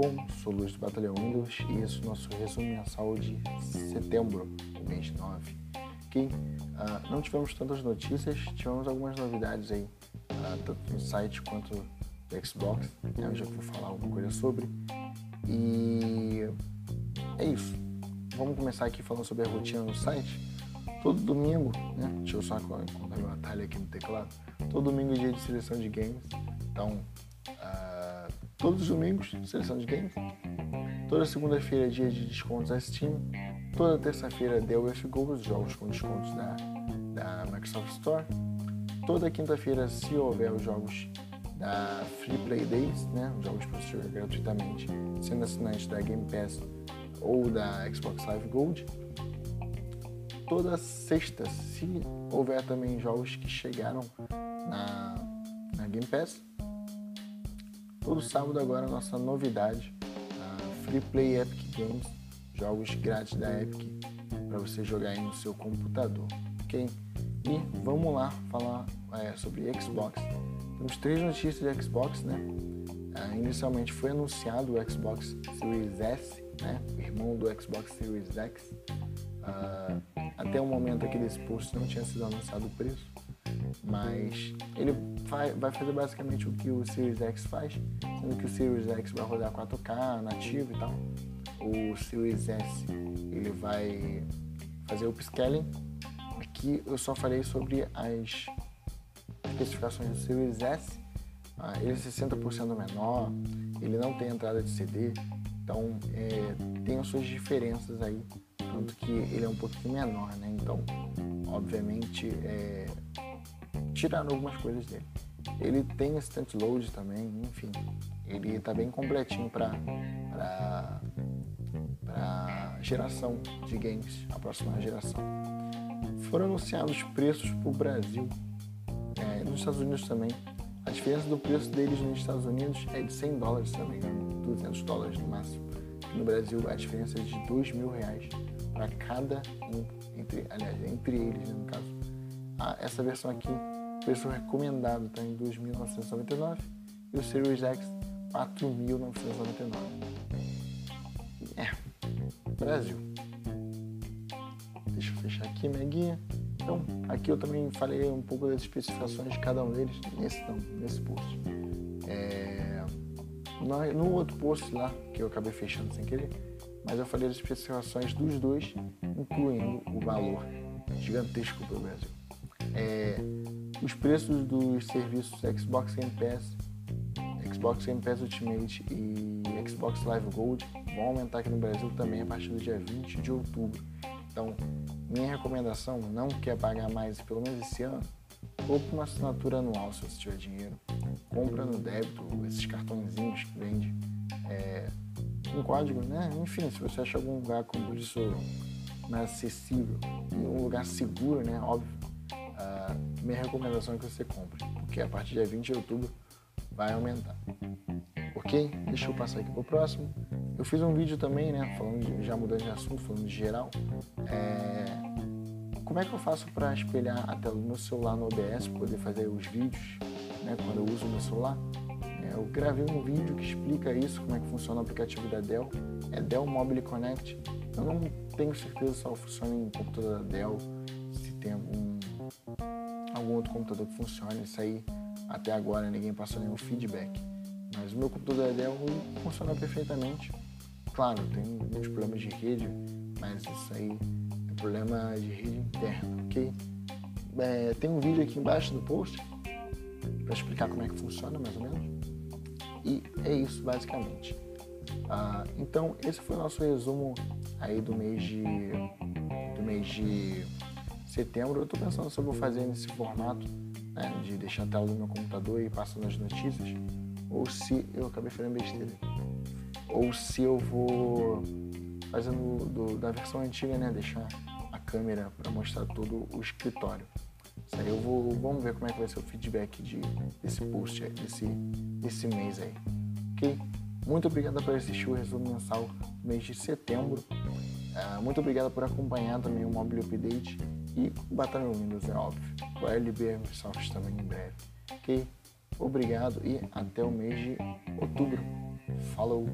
bom? Sou Luiz do Batalhão Windows e esse é o nosso resumo mensal de setembro, mês 9. Ok? Uh, não tivemos tantas notícias, tivemos algumas novidades aí, uh, tanto no site quanto do Xbox, né? eu já vou falar alguma coisa sobre. E é isso. Vamos começar aqui falando sobre a rotina no site. Todo domingo, né? Deixa eu só contar meu atalho aqui no teclado. Todo domingo é dia de seleção de games. Então, Todos os domingos, seleção de games. Toda segunda-feira é dia de descontos da Steam. Toda terça-feira Dell UFGO, os jogos com descontos da, da Microsoft Store. Toda quinta-feira, se houver os jogos da Free Play Days, né, os jogos para você jogar gratuitamente, sendo assinante da Game Pass ou da Xbox Live Gold. Toda sexta, se houver também jogos que chegaram na, na Game Pass, Todo sábado agora a nossa novidade, a Free Play Epic Games, jogos grátis da Epic para você jogar aí no seu computador, ok? E vamos lá falar é, sobre Xbox. Temos três notícias de Xbox, né? Uh, inicialmente foi anunciado o Xbox Series S, né? O irmão do Xbox Series X. Uh, até o momento aqui desse post não tinha sido anunciado o preço mas ele vai, fazer basicamente o que o Series X faz, sendo que o Series X vai rodar 4K nativo e tal. O Series S ele vai fazer upscaling. Aqui eu só falei sobre as especificações do Series S. Ah, ele é 60% menor, ele não tem entrada de CD, então é, tem as suas diferenças aí, tanto que ele é um pouquinho menor, né? Então, obviamente, é, tiraram algumas coisas dele. Ele tem assistente load também, enfim, ele está bem completinho para para geração de games, a próxima geração. Foram anunciados preços para o Brasil, é, nos Estados Unidos também. A diferença do preço deles nos Estados Unidos é de 100 dólares, engano, 200 dólares no máximo. no Brasil a diferença é de 2 mil reais para cada um, entre, aliás, entre eles, né, no caso. Ah, essa versão aqui preço recomendado está em 2.999 e o Series X 4.999. É, Brasil. Deixa eu fechar aqui minha guia. Então, aqui eu também falei um pouco das especificações de cada um deles nesse, não, nesse post. É, no, outro post lá, que eu acabei fechando sem querer, mas eu falei das especificações dos dois, incluindo o valor gigantesco para o Brasil. É, os preços dos serviços Xbox Game Pass, Xbox Game Pass Ultimate e Xbox Live Gold vão aumentar aqui no Brasil também a partir do dia 20 de outubro. Então, minha recomendação, não quer pagar mais pelo menos esse ano, compre uma assinatura anual se você tiver dinheiro. Compra no débito, esses cartõezinhos que vende é, um código, né? Enfim, se você acha algum lugar com isso mais acessível e um lugar seguro, né? Óbvio, minha recomendação é que você compre, porque a partir de 20 de outubro vai aumentar. Ok? Deixa eu passar aqui para o próximo. Eu fiz um vídeo também, né, falando de, já mudando de assunto, falando de geral. É, como é que eu faço para espelhar a tela do meu celular no OBS, poder fazer os vídeos, né, quando eu uso o meu celular? É, eu gravei um vídeo que explica isso, como é que funciona o aplicativo da Dell. É Dell Mobile Connect. Eu não tenho certeza se ela funciona em computador da Dell, se tem algum algum outro computador que funcione. Isso aí até agora ninguém passou nenhum feedback. Mas o meu computador da Dell funciona perfeitamente. Claro, tem muitos problemas de rede, mas isso aí é problema de rede interna, ok? É, tem um vídeo aqui embaixo do post para explicar como é que funciona mais ou menos. E é isso basicamente. Ah, então esse foi o nosso resumo aí do mês de do mês de setembro, eu estou pensando vou fazer nesse formato, né, de deixar a tela do meu computador e passando as notícias, ou se eu acabei fazendo besteira. Ou se eu vou fazendo do, da versão antiga, né, deixar a câmera para mostrar todo o escritório. Isso aí eu vou, vamos ver como é que vai ser o feedback de, desse post, desse, desse mês aí. Ok? Muito obrigado por assistir o resumo mensal do mês de setembro. Uh, muito obrigado por acompanhar também o Mobile Update e batalha no Windows, é óbvio. O LB Microsoft também em breve. Ok? Obrigado e até o mês de outubro. Falou!